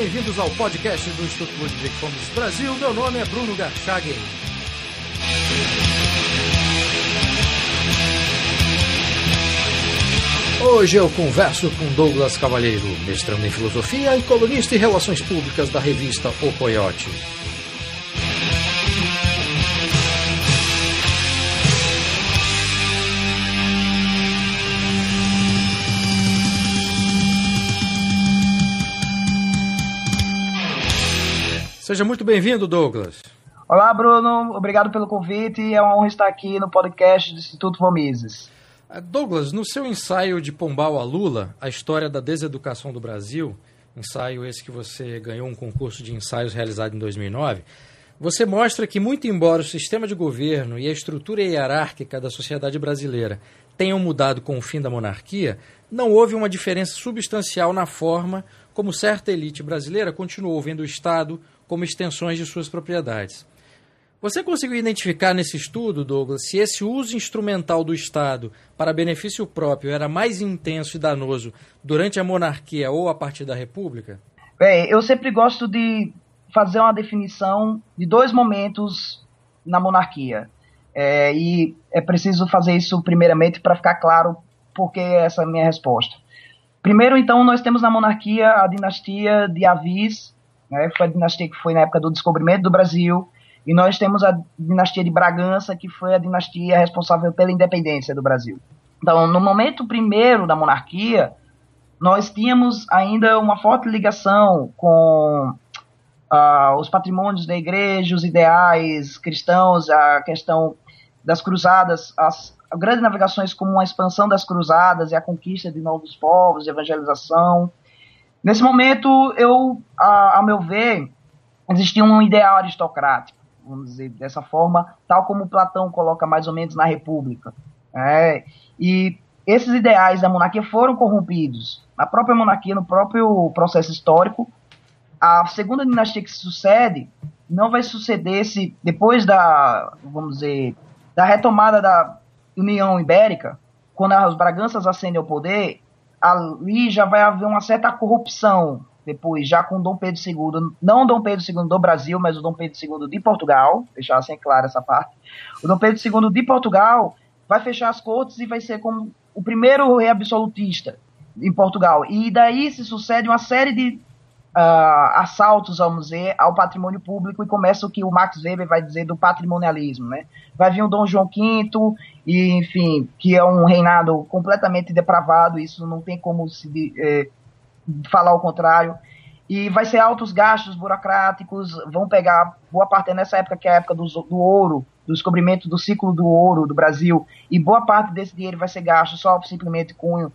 bem-vindos ao podcast do Instituto Ludwig Fomes Brasil. Meu nome é Bruno Garchagen. Hoje eu converso com Douglas Cavalheiro, mestrando em filosofia e colunista em relações públicas da revista O Coyote. Seja muito bem-vindo, Douglas. Olá, Bruno. Obrigado pelo convite. É uma honra estar aqui no podcast do Instituto Vomises. Ah, Douglas, no seu ensaio de Pombal a Lula, a história da deseducação do Brasil, ensaio esse que você ganhou um concurso de ensaios realizado em 2009, você mostra que, muito embora o sistema de governo e a estrutura hierárquica da sociedade brasileira tenham mudado com o fim da monarquia, não houve uma diferença substancial na forma como certa elite brasileira continuou vendo o Estado como extensões de suas propriedades. Você conseguiu identificar nesse estudo, Douglas, se esse uso instrumental do Estado para benefício próprio era mais intenso e danoso durante a monarquia ou a partir da República? Bem, eu sempre gosto de fazer uma definição de dois momentos na monarquia. É, e é preciso fazer isso primeiramente para ficar claro por que essa é a minha resposta. Primeiro, então, nós temos na monarquia a dinastia de Avis, né, foi a dinastia que foi na época do descobrimento do Brasil, e nós temos a dinastia de Bragança, que foi a dinastia responsável pela independência do Brasil. Então, no momento primeiro da monarquia, nós tínhamos ainda uma forte ligação com uh, os patrimônios da igreja, os ideais cristãos, a questão das cruzadas, as grandes navegações como a expansão das cruzadas e a conquista de novos povos, evangelização. Nesse momento, eu, a, a meu ver, existia um ideal aristocrático vamos dizer dessa forma, tal como Platão coloca mais ou menos na República. É, e esses ideais da monarquia foram corrompidos. Na própria monarquia, no próprio processo histórico, a segunda dinastia que se sucede não vai suceder-se depois da, vamos dizer, da retomada da União Ibérica, quando os Braganças ascendem ao poder, ali já vai haver uma certa corrupção depois já com Dom Pedro II, não Dom Pedro II do Brasil, mas o Dom Pedro II de Portugal, deixar assim claro essa parte. O Dom Pedro II de Portugal vai fechar as cortes e vai ser como o primeiro rei absolutista em Portugal. E daí se sucede uma série de uh, assaltos, vamos dizer, ao patrimônio público e começa o que o Max Weber vai dizer do patrimonialismo, né? Vai vir o Dom João V e, enfim, que é um reinado completamente depravado, isso não tem como se eh, falar o contrário. E vai ser altos gastos burocráticos, vão pegar boa parte nessa época que é a época do, do ouro, do descobrimento do ciclo do ouro do Brasil, e boa parte desse dinheiro vai ser gasto só simplesmente com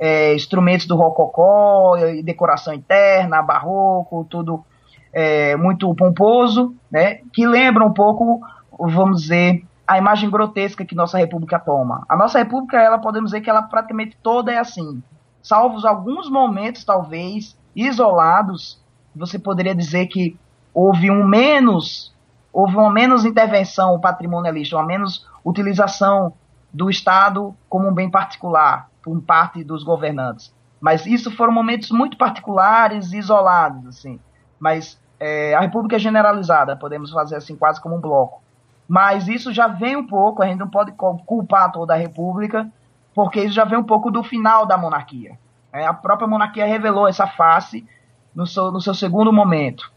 é, instrumentos do rococó, decoração interna, barroco, tudo é, muito pomposo, né, que lembra um pouco, vamos dizer, a imagem grotesca que nossa república toma. A nossa república, ela podemos dizer que ela praticamente toda é assim. Salvos alguns momentos, talvez, isolados, você poderia dizer que houve um menos, houve uma menos intervenção patrimonialista, uma menos utilização do Estado como um bem particular por parte dos governantes. Mas isso foram momentos muito particulares, isolados, assim. Mas é, a República é generalizada, podemos fazer assim quase como um bloco. Mas isso já vem um pouco, a gente não pode culpar toda a República, porque isso já vem um pouco do final da monarquia. É, a própria monarquia revelou essa face no seu, no seu segundo momento.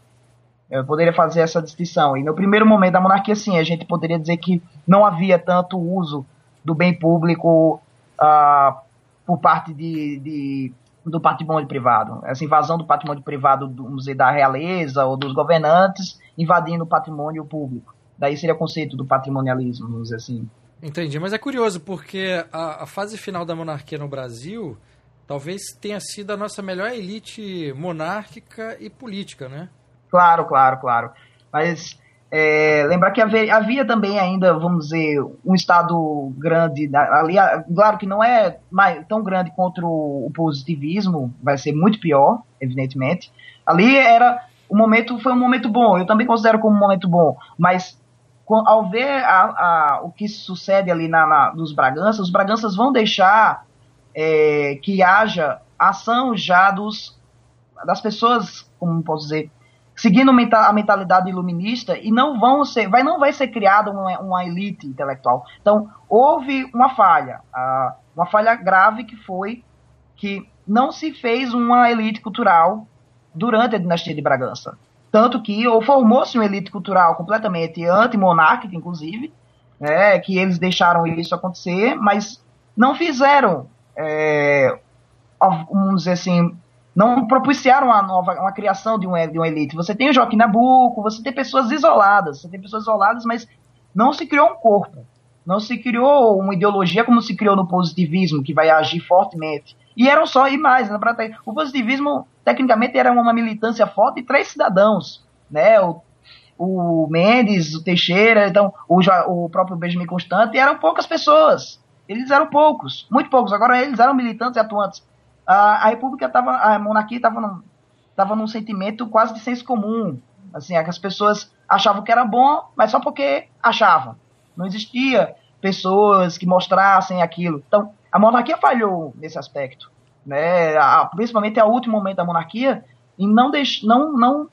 Eu poderia fazer essa distinção. E no primeiro momento da monarquia, sim, a gente poderia dizer que não havia tanto uso do bem público uh, por parte de, de, do patrimônio privado. Essa invasão do patrimônio privado, vamos dizer, da realeza ou dos governantes invadindo o patrimônio público. Daí seria o conceito do patrimonialismo, vamos dizer assim. Entendi, mas é curioso porque a, a, fase final da monarquia no Brasil talvez tenha sido a nossa melhor elite monárquica e política, né? Claro, claro, claro. Mas é, lembrar que havia, havia, também ainda, vamos dizer, um Estado grande ali, claro que não é mais, tão grande contra o, o positivismo, vai ser muito pior, evidentemente. Ali era o momento foi um momento bom, eu também considero como um momento bom, mas ao ver a, a, o que sucede ali na, na, nos Braganças, os Braganças vão deixar é, que haja ação já dos, das pessoas, como posso dizer, seguindo a mentalidade iluminista e não vão ser, vai, não vai ser criada uma, uma elite intelectual. Então, houve uma falha, uma falha grave que foi que não se fez uma elite cultural durante a dinastia de Bragança. Tanto que ou formou-se uma elite cultural completamente anti-monárquica, inclusive, né, que eles deixaram isso acontecer, mas não fizeram, é, vamos dizer assim, não propiciaram uma nova, uma criação de uma, de uma elite. Você tem o Joaquim Nabuco, você tem pessoas isoladas, você tem pessoas isoladas, mas não se criou um corpo, não se criou uma ideologia como se criou no positivismo, que vai agir fortemente. E eram só, e mais, né, o positivismo, tecnicamente, era uma militância forte de três cidadãos, né, o, o Mendes, o Teixeira, então, o, o próprio Benjamin Constante, eram poucas pessoas, eles eram poucos, muito poucos, agora eles eram militantes e atuantes a, a República estava, a monarquia estava num, tava num sentimento quase de senso comum. Assim, é que as pessoas achavam que era bom, mas só porque achavam. Não existia pessoas que mostrassem aquilo. Então, a monarquia falhou nesse aspecto. Né? A, principalmente a último momento da monarquia, em não, deix, não, não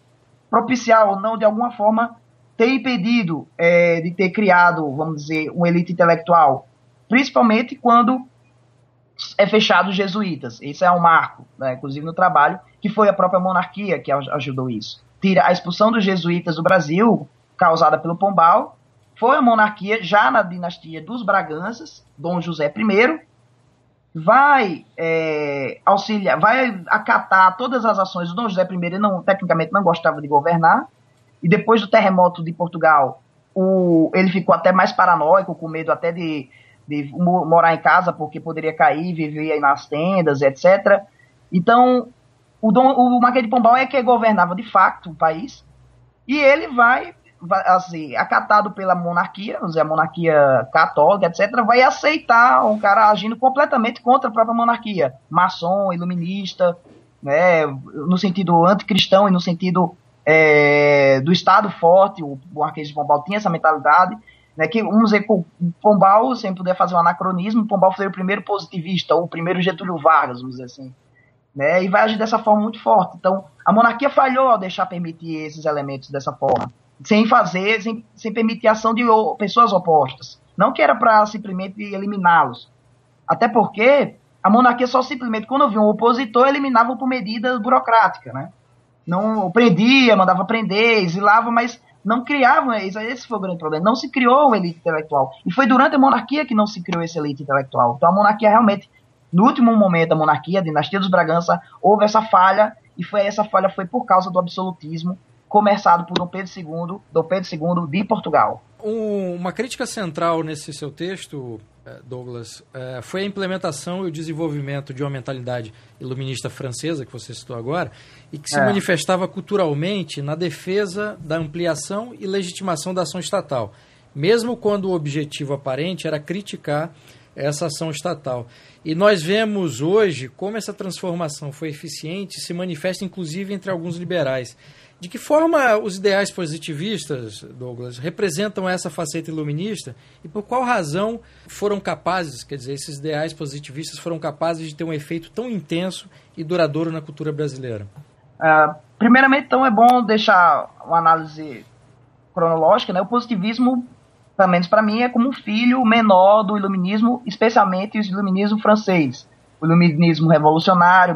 propiciar ou não, de alguma forma, ter impedido é, de ter criado, vamos dizer, uma elite intelectual. Principalmente quando é fechado os jesuítas. Esse é um marco, né, inclusive no trabalho, que foi a própria monarquia que ajudou isso. Tira a expulsão dos jesuítas do Brasil, causada pelo Pombal, foi a monarquia já na dinastia dos Braganças, Dom José I, vai é, auxiliar, vai acatar todas as ações do Dom José I, não, tecnicamente não gostava de governar, e depois do terremoto de Portugal, o, ele ficou até mais paranoico, com medo até de de morar em casa porque poderia cair, viver aí nas tendas, etc. Então, o, Dom, o Marquês de Pombal é que governava de facto o país, e ele vai, vai assim, acatado pela monarquia, a monarquia católica, etc., vai aceitar um cara agindo completamente contra a própria monarquia, maçom, iluminista, né, no sentido anticristão e no sentido é, do Estado forte, o Marquês de Pombal tinha essa mentalidade, né, que, vamos dizer, Pombal, sem poder fazer um anacronismo, Pombal foi o primeiro positivista, ou o primeiro Getúlio Vargas, vamos dizer assim. Né, e vai agir dessa forma muito forte. Então, a monarquia falhou ao deixar permitir esses elementos dessa forma, sem fazer, sem, sem permitir a ação de pessoas opostas. Não que era para simplesmente eliminá-los. Até porque a monarquia só simplesmente, quando via um opositor, eliminava por medida burocrática, né? Não prendia, mandava prender, exilava, mas não criavam, esse foi o grande problema, não se criou uma elite intelectual. E foi durante a monarquia que não se criou essa elite intelectual. Então a monarquia realmente, no último momento da monarquia, a dinastia dos Bragança, houve essa falha, e foi essa falha foi por causa do absolutismo começado por Dom Pedro II, Dom Pedro II de Portugal. Um, uma crítica central nesse seu texto, Douglas, é, foi a implementação e o desenvolvimento de uma mentalidade iluminista francesa, que você citou agora, e que se é. manifestava culturalmente na defesa da ampliação e legitimação da ação estatal, mesmo quando o objetivo aparente era criticar essa ação estatal. E nós vemos hoje como essa transformação foi eficiente se manifesta inclusive entre alguns liberais. De que forma os ideais positivistas, Douglas, representam essa faceta iluminista e por qual razão foram capazes, quer dizer, esses ideais positivistas foram capazes de ter um efeito tão intenso e duradouro na cultura brasileira? Uh, primeiramente, então, é bom deixar uma análise cronológica. Né? O positivismo, pelo menos para mim, é como um filho menor do iluminismo, especialmente o iluminismo francês o iluminismo revolucionário,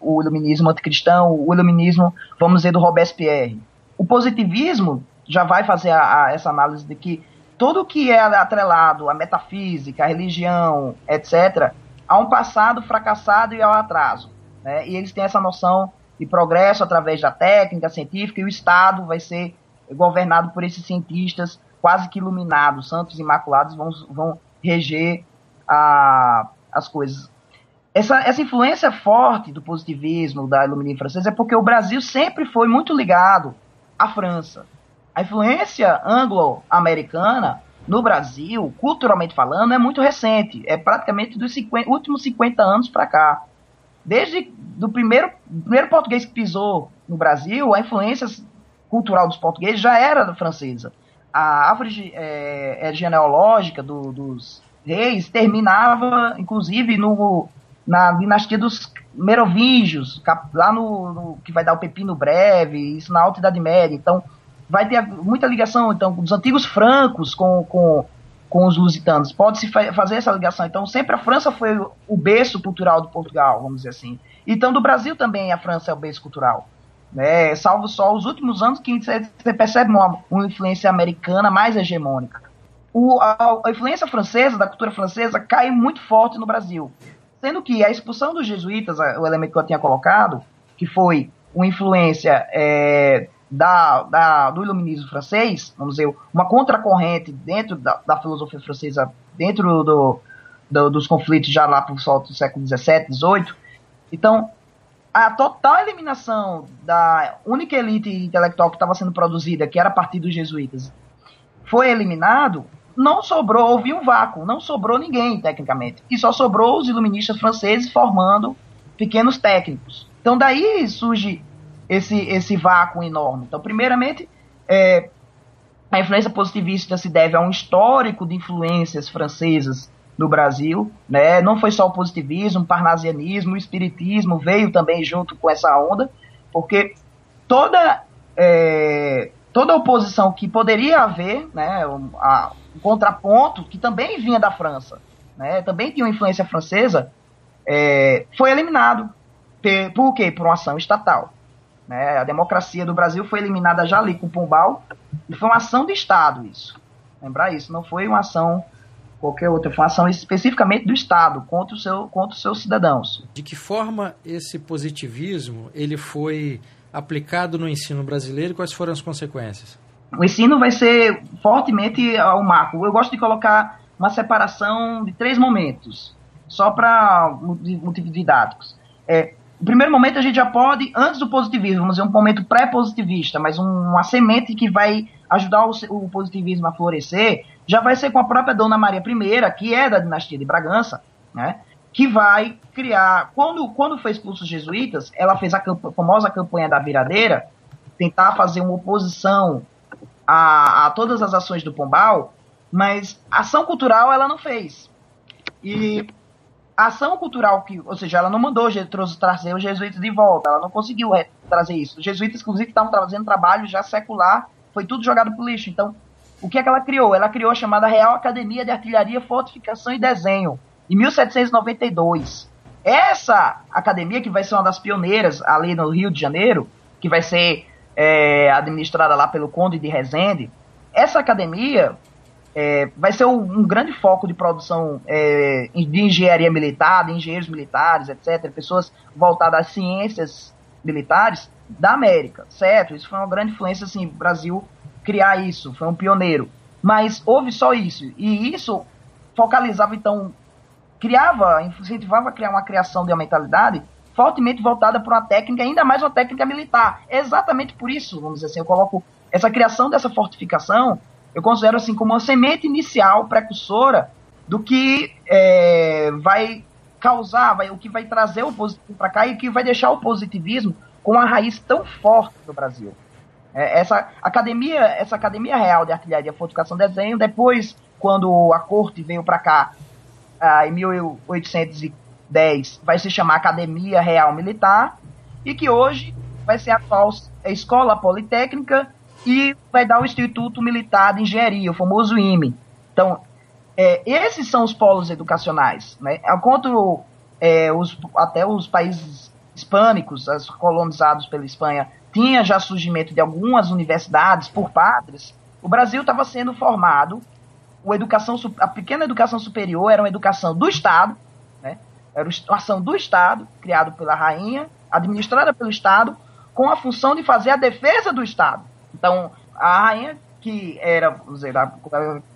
o iluminismo anticristão, o iluminismo, vamos dizer, do Robespierre. O positivismo já vai fazer a, a essa análise de que tudo que é atrelado à metafísica, à religião, etc., há um passado fracassado e ao atraso. Né? E eles têm essa noção de progresso através da técnica científica e o Estado vai ser governado por esses cientistas quase que iluminados, santos imaculados vão, vão reger a, as coisas. Essa, essa influência forte do positivismo, da iluminismo francesa, é porque o Brasil sempre foi muito ligado à França. A influência anglo-americana no Brasil, culturalmente falando, é muito recente. É praticamente dos 50, últimos 50 anos para cá. Desde do primeiro, primeiro português que pisou no Brasil, a influência cultural dos portugueses já era francesa. A árvore é, é genealógica do, dos reis terminava, inclusive, no, na dinastia dos Merovingios, lá no, no, que vai dar o Pepino Breve, isso na Alta Idade Média. Então, vai ter muita ligação então dos antigos francos com, com, com os lusitanos. Pode-se fa fazer essa ligação. Então, sempre a França foi o berço cultural de Portugal, vamos dizer assim. Então, do Brasil também a França é o berço cultural. Né? Salvo só os últimos anos que você percebe uma, uma influência americana mais hegemônica. O, a, a influência francesa, da cultura francesa, cai muito forte no Brasil. Sendo que a expulsão dos jesuítas, o elemento que eu tinha colocado, que foi uma influência é, da, da, do iluminismo francês, vamos dizer, uma contracorrente dentro da, da filosofia francesa, dentro do, do, dos conflitos já lá por volta do século XVII, XVIII. Então, a total eliminação da única elite intelectual que estava sendo produzida, que era a partir dos jesuítas, foi eliminado, não sobrou, houve um vácuo, não sobrou ninguém, tecnicamente. E só sobrou os iluministas franceses formando pequenos técnicos. Então daí surge esse, esse vácuo enorme. Então, primeiramente, é, a influência positivista se deve a um histórico de influências francesas no Brasil, né? Não foi só o positivismo, o parnasianismo, o espiritismo veio também junto com essa onda, porque toda é, toda oposição que poderia haver, né, um, a, um contraponto que também vinha da França, né, também tinha uma influência francesa, é, foi eliminado. Por, por quê? Por uma ação estatal. Né? A democracia do Brasil foi eliminada já ali com o Pombal, e foi uma ação de Estado isso. Lembrar isso, não foi uma ação qualquer outra, foi uma ação especificamente do Estado contra, o seu, contra os seus cidadãos. De que forma esse positivismo ele foi aplicado no ensino brasileiro e quais foram as consequências? O ensino vai ser fortemente ao marco. Eu gosto de colocar uma separação de três momentos, só para motivos didáticos. É, no primeiro momento a gente já pode, antes do positivismo, vamos dizer, um momento pré-positivista, mas um, uma semente que vai ajudar o, o, positivismo a florescer, já vai ser com a própria Dona Maria I, que é da dinastia de Bragança, né? que vai criar. Quando, quando foi expulso os jesuítas, ela fez a camp famosa campanha da viradeira, tentar fazer uma oposição a, a todas as ações do Pombal, mas ação cultural ela não fez. E a ação cultural que, ou seja, ela não mandou trazer os jesuítas de volta, ela não conseguiu é, trazer isso. Os jesuítas, inclusive, estavam fazendo trabalho já secular, foi tudo jogado pro lixo. Então, o que é que ela criou? Ela criou a chamada Real Academia de Artilharia, Fortificação e Desenho, em 1792. Essa academia, que vai ser uma das pioneiras ali no Rio de Janeiro, que vai ser é, administrada lá pelo Conde de Rezende, essa academia é, vai ser um, grande foco de produção é, de engenharia militar, de engenheiros militares, etc., pessoas voltadas às ciências militares da América, certo? Isso foi uma grande influência, assim, Brasil criar isso, foi um pioneiro. Mas houve só isso, e isso focalizava, então, criava, incentivava a criar uma criação de uma mentalidade fortemente voltada para uma técnica, ainda mais uma técnica militar. Exatamente por isso, vamos dizer assim, eu coloco essa criação dessa fortificação, eu considero assim como uma semente inicial, precursora, do que é, vai causar, vai, o que vai trazer o positivo para cá e o que vai deixar o positivismo com uma raiz tão forte no Brasil. É, essa academia, essa academia real de artilharia, fortificação, desenho, depois quando a corte veio para cá ah, em 1810 vai se chamar Academia Real Militar e que hoje vai ser a atual Escola Politécnica e vai dar o Instituto Militar de Engenharia, o famoso IME. Então, é, esses são os polos educacionais. Né? Enquanto é, os, até os países hispânicos, os colonizados pela Espanha, tinha já surgimento de algumas universidades por padres, o Brasil estava sendo formado a educação, a pequena educação superior era uma educação do Estado, né? era uma ação do Estado, criado pela rainha, administrada pelo Estado, com a função de fazer a defesa do Estado. Então, a rainha, que era, dizer,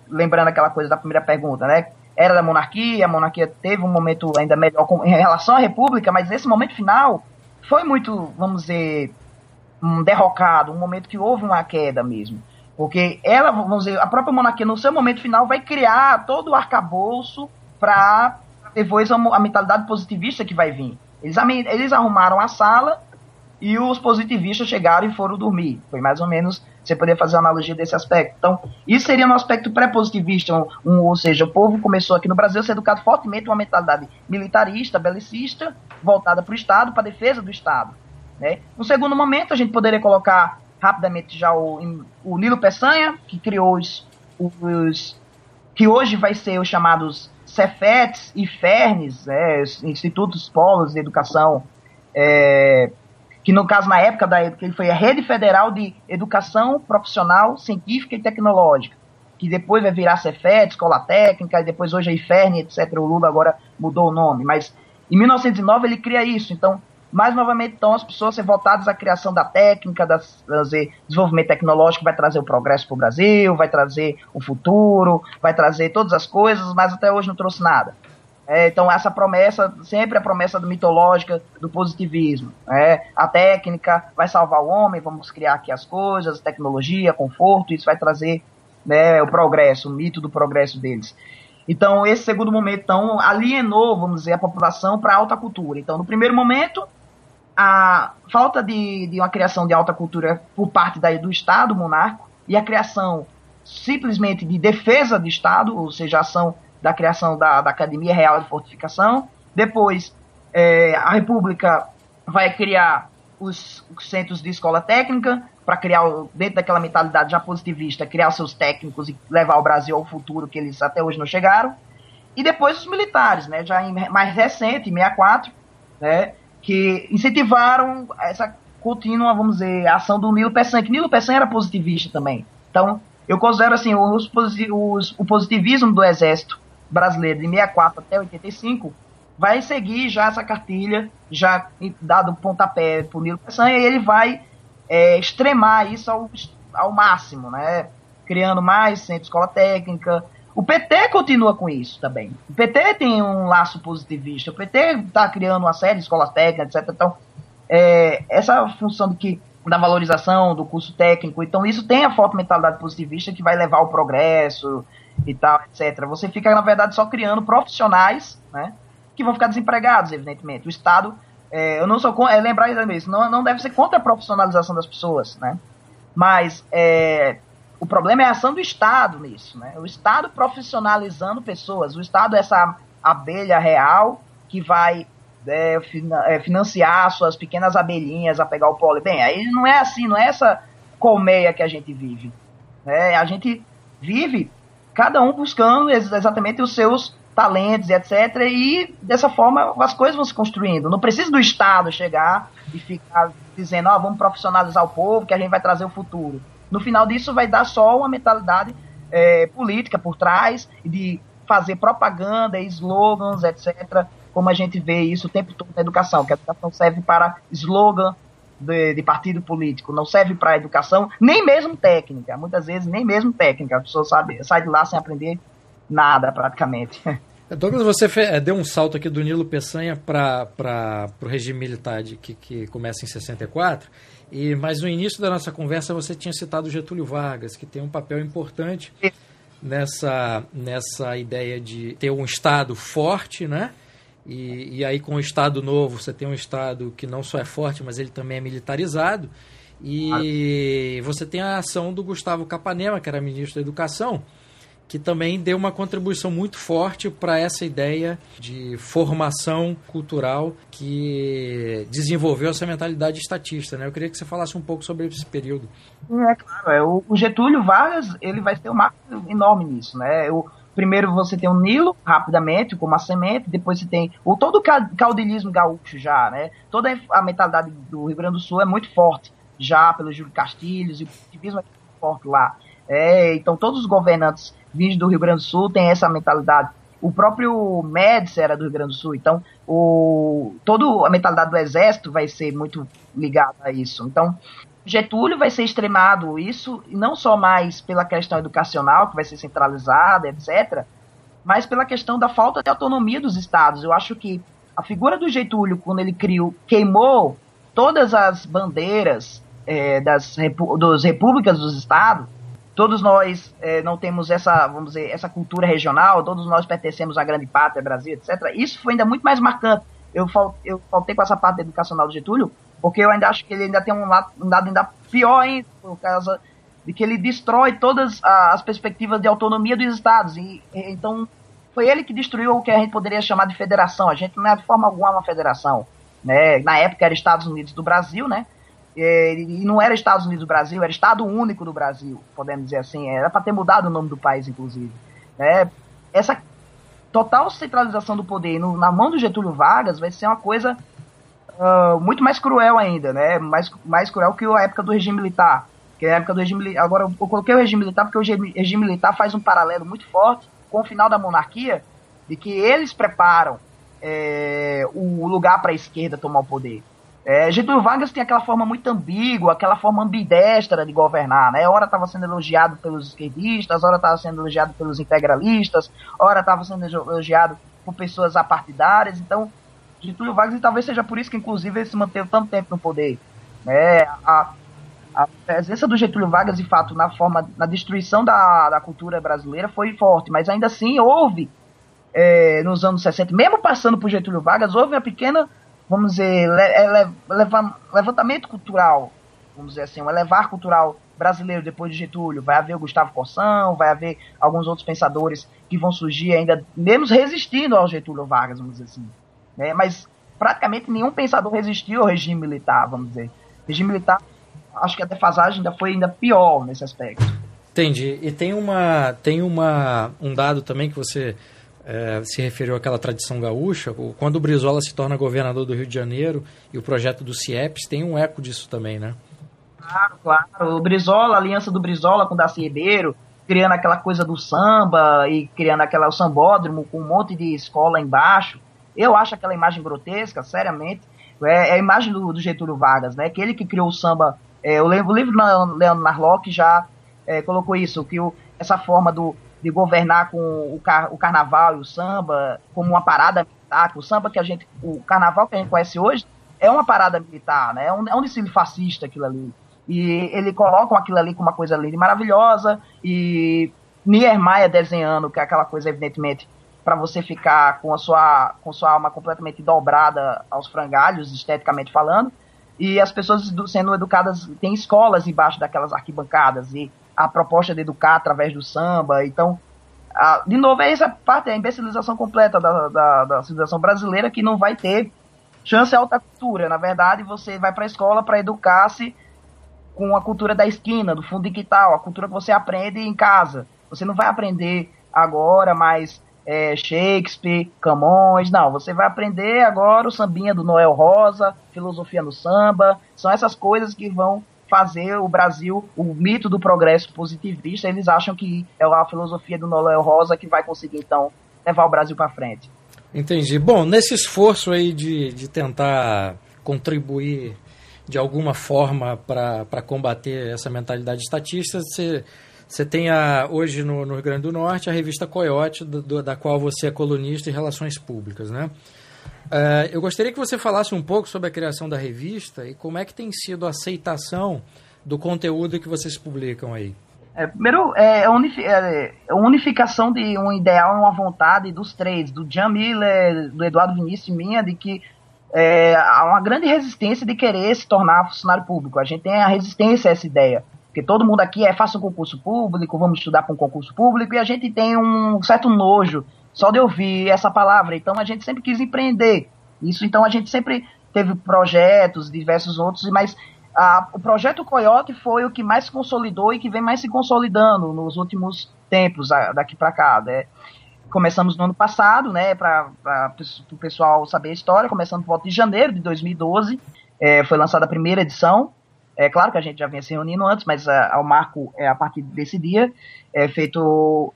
lembrando aquela coisa da primeira pergunta, né? Era da monarquia, a monarquia teve um momento ainda melhor em relação à república, mas esse momento final foi muito, vamos dizer, um derrocado, um momento que houve uma queda mesmo. Porque ela, vamos dizer, a própria monarquia, no seu momento final, vai criar todo o arcabouço para depois a, a, mentalidade positivista que vai vir. Eles, eles arrumaram a sala e os positivistas chegaram e foram dormir. Foi mais ou menos, você poderia fazer analogia desse aspecto. Então, isso seria um aspecto pré-positivista, um, um, ou seja, o povo começou aqui no Brasil a ser educado fortemente uma mentalidade militarista, belicista, voltada para o Estado, para a defesa do Estado. Né? No segundo momento, a gente poderia colocar rapidamente já o, o Nilo Peçanha, que criou os, os que hoje vai ser os chamados Cefetes e Fernes, né, Institutos Polos de Educação, é, que no caso na época da ele foi a Rede Federal de Educação Profissional, Científica e Tecnológica, que depois vai virar Cefet, Escola Técnica, e depois hoje a IFERN, etc. O Lula agora mudou o nome, mas em 1909 ele cria isso, então mais novamente então as pessoas ser voltadas à criação da técnica, da trazer desenvolvimento tecnológico vai trazer o progresso para o Brasil, vai trazer o futuro, vai trazer todas as coisas, mas até hoje não trouxe nada. É, então essa promessa, sempre a promessa mitológica do positivismo. É, a técnica vai salvar o homem, vamos criar aqui as coisas, tecnologia, conforto, isso vai trazer né, o progresso, o mito do progresso deles. Então, esse segundo momento então, alienou, vamos dizer, a população para a alta cultura. Então, no primeiro momento, a falta de, de uma criação de alta cultura por parte da, do Estado monarco e a criação simplesmente de defesa do Estado, ou seja, a ação da criação da, da Academia Real de Fortificação. Depois, é, a República vai criar os, os centros de escola técnica para criar, dentro daquela mentalidade já positivista, criar seus técnicos e levar o Brasil ao futuro que eles até hoje não chegaram. E depois os militares, né, já em, mais recente, em 64, né, que incentivaram essa contínua, vamos dizer, ação do Nilo Peçanha, que Nilo Peçanha era positivista também. Então, eu considero assim, os, os, o positivismo do exército brasileiro de 64 até 85 vai seguir já essa cartilha, já dado pontapé por Nilo Peçanha, e ele vai é, extremar isso ao, ao máximo, né? Criando mais centro de escola técnica, o PT continua com isso também. O PT tem um laço positivista. O PT está criando uma série de escolas técnicas, etc. Então, é, essa função de que, da valorização do curso técnico, então isso tem a forte mentalidade positivista que vai levar ao progresso e tal, etc. Você fica, na verdade, só criando profissionais, né? Que vão ficar desempregados, evidentemente. O Estado, é, eu não sou é, lembrar isso, não, não deve ser contra a profissionalização das pessoas, né? Mas é, o problema é a ação do Estado nisso, né? O Estado profissionalizando pessoas, o Estado é essa abelha real que vai é, é, financiar suas pequenas abelhinhas a pegar o pólen. Bem, aí não é assim, não é essa colmeia que a gente vive. Né? A gente vive cada um buscando exatamente os seus talentos etc. E dessa forma as coisas vão se construindo. Não precisa do Estado chegar e ficar dizendo, ó, oh, vamos profissionalizar o povo que a gente vai trazer o futuro. No final disso, vai dar só uma mentalidade é, política por trás, de fazer propaganda, slogans, etc., como a gente vê isso o tempo todo na educação, que a educação serve para slogan de, de partido político, não serve para educação, nem mesmo técnica, muitas vezes nem mesmo técnica, a pessoa sabe, sai de lá sem aprender nada praticamente. Douglas, você é, deu um salto aqui do Nilo Peçanha para o regime militar de, que, que começa em 64, e, mas no início da nossa conversa você tinha citado Getúlio Vargas, que tem um papel importante nessa, nessa ideia de ter um Estado forte, né? E, e aí com o Estado novo você tem um Estado que não só é forte, mas ele também é militarizado. E você tem a ação do Gustavo Capanema, que era ministro da Educação, que também deu uma contribuição muito forte para essa ideia de formação cultural que desenvolveu essa mentalidade estatista. Né? Eu queria que você falasse um pouco sobre esse período. É claro, é, o, Getúlio Vargas ele vai ter um marco enorme nisso. Né? O, primeiro você tem o Nilo, rapidamente, com uma semente, depois você tem o, todo o caudilismo gaúcho já, né? toda a mentalidade do Rio Grande do Sul é muito forte, já pelo Júlio Castilhos, e o positivismo é muito forte lá. É, então todos os governantes vindos do Rio Grande do Sul têm essa mentalidade. O próprio Médici era do Rio Grande do Sul, então o, toda a mentalidade do exército vai ser muito ligada a isso. Então, Getúlio vai ser extremado isso, não só mais pela questão educacional, que vai ser centralizada, etc., mas pela questão da falta de autonomia dos estados. Eu acho que a figura do Getúlio, quando ele criou, queimou todas as bandeiras é, das, das repúblicas dos estados, todos nós é, não temos essa, vamos dizer, essa cultura regional, todos nós pertencemos à grande pátria, Brasil, etc. Isso foi ainda muito mais marcante. Eu, fal, eu faltei com essa parte educacional do Getúlio, porque eu ainda acho que ele ainda tem um lado, um lado ainda pior ainda, por causa de que ele destrói todas as perspectivas de autonomia dos estados. E, então, foi ele que destruiu o que a gente poderia chamar de federação. A gente não é de forma alguma uma federação. Né? Na época era Estados Unidos do Brasil, né? E não era Estados Unidos do Brasil, era Estado Único do Brasil, podemos dizer assim. Era para ter mudado o nome do país, inclusive. Né? Essa total centralização do poder no, na mão do Getúlio Vargas vai ser uma coisa uh, muito mais cruel ainda, né? Mais, mais cruel que a época do regime militar. Que a época do regime Agora, eu coloquei o regime militar porque o regime, regime militar faz um paralelo muito forte com o final da monarquia, de que eles preparam é, o lugar para a esquerda tomar o poder. É, Getúlio Vargas tem aquela forma muito ambígua, aquela forma ambidestra de governar, né? Ora estava sendo elogiado pelos esquerdistas, ora estava sendo elogiado pelos integralistas, ora estava sendo elogiado por pessoas apartidárias. Então, Getúlio Vargas, e talvez seja por isso que, inclusive, ele se manteve tanto tempo no poder. Né? A, a presença do Getúlio Vargas, de fato, na forma, na destruição da, da cultura brasileira foi forte, mas ainda assim houve, é, nos anos 60, mesmo passando por Getúlio Vargas, houve uma pequena vamos dizer, é, levantamento cultural, vamos dizer assim, um elevar cultural brasileiro depois de Getúlio. Vai haver o Gustavo Corsão, vai haver alguns outros pensadores que vão surgir ainda, menos resistindo ao Getúlio Vargas, vamos dizer assim. Né? Mas praticamente nenhum pensador resistiu ao regime militar, vamos dizer. O regime militar, acho que a defasagem ainda foi ainda pior nesse aspecto. Entendi. E tem uma tem uma um dado também que você é, se referiu àquela tradição gaúcha, quando o Brizola se torna governador do Rio de Janeiro e o projeto do CIEPS tem um eco disso também, né? Claro, claro. O Brizola, a aliança do Brizola com o Darcy Ribeiro, criando aquela coisa do samba e criando aquela, o sambódromo com um monte de escola embaixo. Eu acho aquela imagem grotesca, seriamente. É, é a imagem do, do, Getúlio Vargas, né? Que que criou o samba. É, o livro do Leandro Narlock já é, colocou isso, que o, essa forma do, de governar com o, car o carnaval e o samba como uma parada militar, o samba que a gente, o carnaval que a gente conhece hoje é uma parada militar, né? É um, é um desfile fascista aquilo ali. E ele coloca aquilo ali como uma coisa linda e maravilhosa, e Niemeyer desenhando, que é aquela coisa, evidentemente, para você ficar com a sua, com sua alma completamente dobrada aos frangalhos, esteticamente falando, e as pessoas sendo educadas, tem escolas embaixo daquelas arquibancadas, e a proposta de educar através do samba. Então, a, de novo, é essa parte, é a imbecilização completa da, da, da civilização brasileira que não vai ter chance à alta cultura. Na verdade, você vai para a escola para educar-se com a cultura da esquina, do fundo de quintal, a cultura que você aprende em casa. Você não vai aprender agora mais é, Shakespeare, Camões, não. Você vai aprender agora o sambinha do Noel Rosa, filosofia no samba. São essas coisas que vão fazer o Brasil, o mito do progresso positivista, eles acham que é a filosofia do Noel Rosa que vai conseguir, então, levar o Brasil para frente. Entendi. Bom, nesse esforço aí de, de tentar contribuir de alguma forma para combater essa mentalidade estatista, você, você tem a, hoje no, no Rio Grande do Norte a revista Coyote, do, do, da qual você é colunista em relações públicas, né? Uh, eu gostaria que você falasse um pouco sobre a criação da revista e como é que tem sido a aceitação do conteúdo que vocês publicam aí. É, primeiro, é, é, é a unificação de um ideal e uma vontade dos três, do Jean Miller, do Eduardo Vinícius e minha, de que é, há uma grande resistência de querer se tornar funcionário público. A gente tem a resistência a essa ideia. Porque todo mundo aqui é faça um concurso público, vamos estudar para um concurso público, e a gente tem um certo nojo só de ouvir essa palavra. Então a gente sempre quis empreender. Isso, então a gente sempre teve projetos, diversos outros, mas a, o projeto Coyote foi o que mais se consolidou e que vem mais se consolidando nos últimos tempos, a, daqui para cá. Né? Começamos no ano passado, né, para o pessoal saber a história, começando por volta de janeiro de 2012, é, foi lançada a primeira edição. É claro que a gente já vinha se reunindo antes, mas a, marco é a partir desse dia, é feito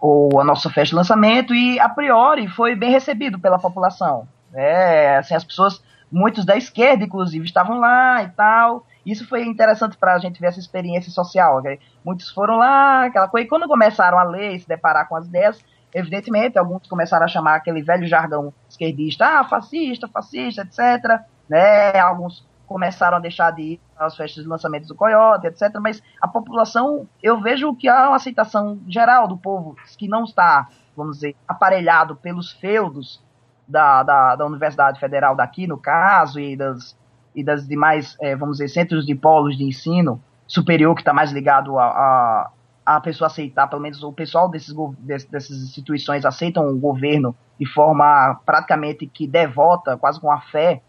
o, a nossa festa de lançamento e a priori foi bem recebido pela população. É, assim, as pessoas, muitos da esquerda, inclusive, estavam lá e tal. Isso foi interessante para a gente ver essa experiência social. Okay? Muitos foram lá, aquela coisa. E quando começaram a ler e se deparar com as ideias, evidentemente, alguns começaram a chamar aquele velho jargão esquerdista, ah, fascista, fascista, etc. Né? Alguns começaram a deixar de ir às festas de lançamento do Coyote, etc. Mas a população, eu vejo que há uma aceitação geral do povo que não está, vamos dizer, aparelhado pelos feudos da, da, da Universidade Federal daqui, no caso, e das, e das demais, é, vamos dizer, centros de polos de ensino superior que está mais ligado a, a, a, pessoa aceitar, pelo menos o pessoal desses, dessas instituições aceitam o governo de forma praticamente que devota, quase com a fé.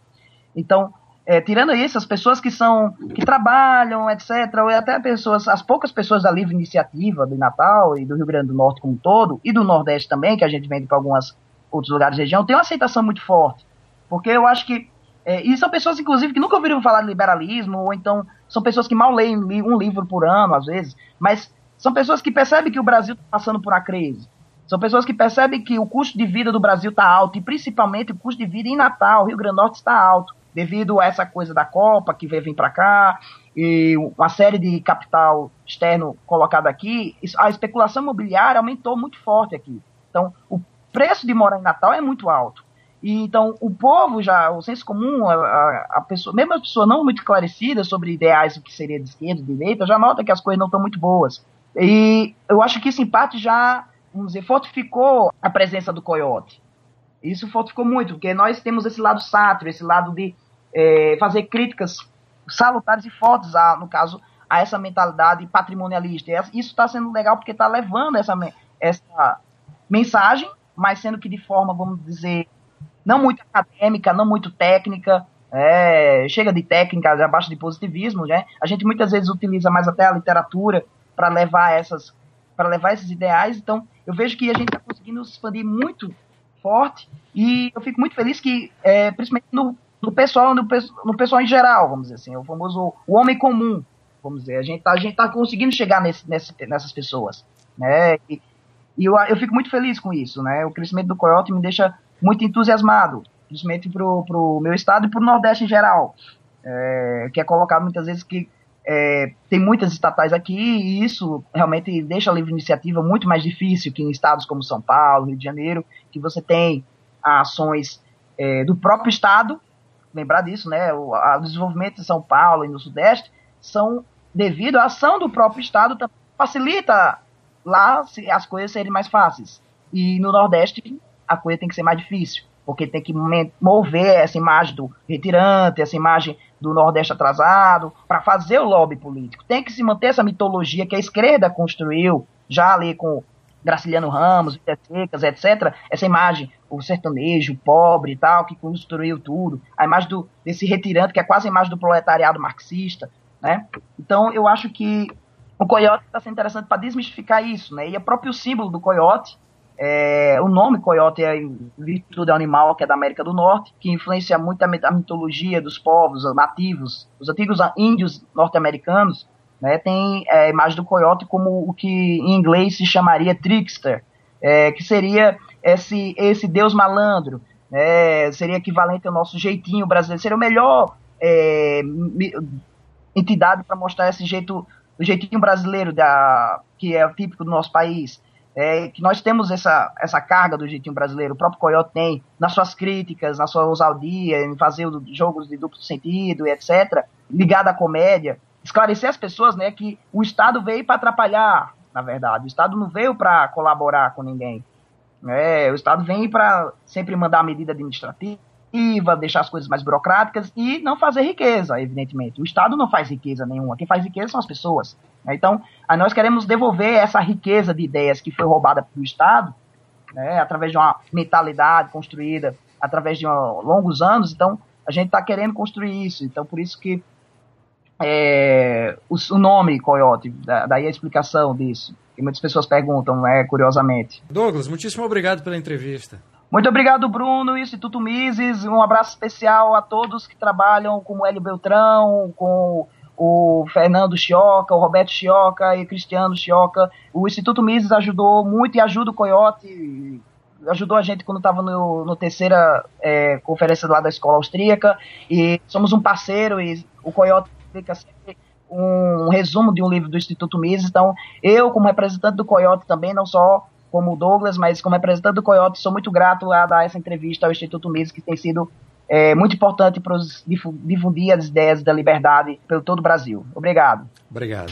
Então, é, tirando isso, as pessoas que são que trabalham, etc., ou até pessoas, as poucas pessoas da livre iniciativa do Natal e do Rio Grande do Norte como um todo, e do Nordeste também, que a gente vende para alguns outros lugares da região, tem uma aceitação muito forte. Porque eu acho que. É, e são pessoas, inclusive, que nunca ouviram falar de liberalismo, ou então são pessoas que mal leem um livro por ano, às vezes, mas são pessoas que percebem que o Brasil está passando por uma crise. São pessoas que percebem que o custo de vida do Brasil está alto, e principalmente o custo de vida em Natal, Rio Grande do Norte está alto devido a essa coisa da Copa que veio vir para cá e uma série de capital externo colocado aqui, a especulação imobiliária aumentou muito forte aqui. Então, o preço de morar em Natal é muito alto. E, então, o povo já, o senso comum, a, a pessoa, mesmo a pessoa não muito esclarecida sobre ideais o que seria de esquerda, de direita, já nota que as coisas não estão muito boas. E eu acho que esse empate já, vamos dizer, fortificou a presença do coiote. Isso fortificou muito, porque nós temos esse lado sátiro, esse lado de é, fazer críticas salutares e fortes, a, no caso, a essa mentalidade patrimonialista. Isso está sendo legal porque está levando essa, essa mensagem, mas sendo que de forma, vamos dizer, não muito acadêmica, não muito técnica, é, chega de técnica, já baixa de positivismo, né? A gente muitas vezes utiliza mais até a literatura para levar essas para levar esses ideais. Então, eu vejo que a gente está conseguindo se expandir muito forte e eu fico muito feliz que, é, principalmente no, no pessoal, no, no, pessoal em geral, vamos dizer assim, o famoso o homem comum, vamos dizer, a gente tá, a gente tá conseguindo chegar nesse, nesse, nessas pessoas, né? E, e eu, eu fico muito feliz com isso, né? O crescimento do Coyote me deixa muito entusiasmado, principalmente pro, pro meu estado e pro Nordeste em geral, é, que é colocado muitas vezes que é, tem muitas estatais aqui e isso realmente deixa a livre iniciativa muito mais difícil que em estados como São Paulo, Rio de Janeiro, que você tem ações é, do próprio estado, lembrar disso, né? O, a, o desenvolvimento em São Paulo e no Sudeste são devido à ação do próprio estado, facilita lá as coisas serem mais fáceis. E no Nordeste a coisa tem que ser mais difícil, porque tem que mover essa imagem do retirante, essa imagem do Nordeste atrasado, para fazer o lobby político. Tem que se manter essa mitologia que a esquerda construiu, já ali com Graciliano Ramos, Secas, etc. Essa imagem, o sertanejo, pobre e tal, que construiu tudo. A imagem do, desse retirante, que é quase a imagem do proletariado marxista, né? Então, eu acho que o coiote está sendo interessante para desmistificar isso, né? E o próprio símbolo do coiote, é, o nome coiote é virtude animal, que é da América do Norte, que influencia muito a, mitologia dos povos nativos, os antigos índios norte-americanos, né? Tem é, a imagem do coiote como o que em inglês se chamaria trickster, é, que seria esse, esse deus malandro, né? seria equivalente ao nosso jeitinho brasileiro, seria o melhor é, entidade para mostrar esse jeito, o jeitinho brasileiro da, que é típico do nosso país é, que nós temos essa, essa carga do jeitinho brasileiro, o próprio Coyote tem nas suas críticas, na sua ousadia, em fazer jogos de duplo sentido, etc., ligado à comédia, esclarecer as pessoas né, que o Estado veio para atrapalhar, na verdade, o Estado não veio para colaborar com ninguém. É, o Estado vem para sempre mandar medida administrativa, deixar as coisas mais burocráticas e não fazer riqueza, evidentemente. O Estado não faz riqueza nenhuma, quem faz riqueza são as pessoas. Né? Então, nós queremos devolver essa riqueza de ideias que foi roubada pelo Estado, né, através de uma mentalidade construída através de longos anos. Então, a gente está querendo construir isso. Então, por isso que é, o, o, nome Coyote, da, daí a explicação disso. Que muitas pessoas perguntam, é, curiosamente. Douglas, muitíssimo obrigado pela entrevista. Muito obrigado, Bruno, Instituto Mises. Um abraço especial a todos que trabalham com o Hélio Beltrão, com o Fernando Chioca, o Roberto Chioca e o Cristiano Chioca. O Instituto Mises ajudou muito e ajuda o Coyote, ajudou a gente quando estava no, no, terceira é, conferência lá da escola austríaca. E somos um parceiro e o Coyote fica sempre um resumo de um livro do Instituto Mises. Então, eu, como representante do Coyote também, não só como o Douglas, mas como representante do Coyote, sou muito grato a dar essa entrevista ao Instituto Mises, que tem sido é, muito importante para difundir as ideias da liberdade pelo todo o Brasil. Obrigado. Obrigado.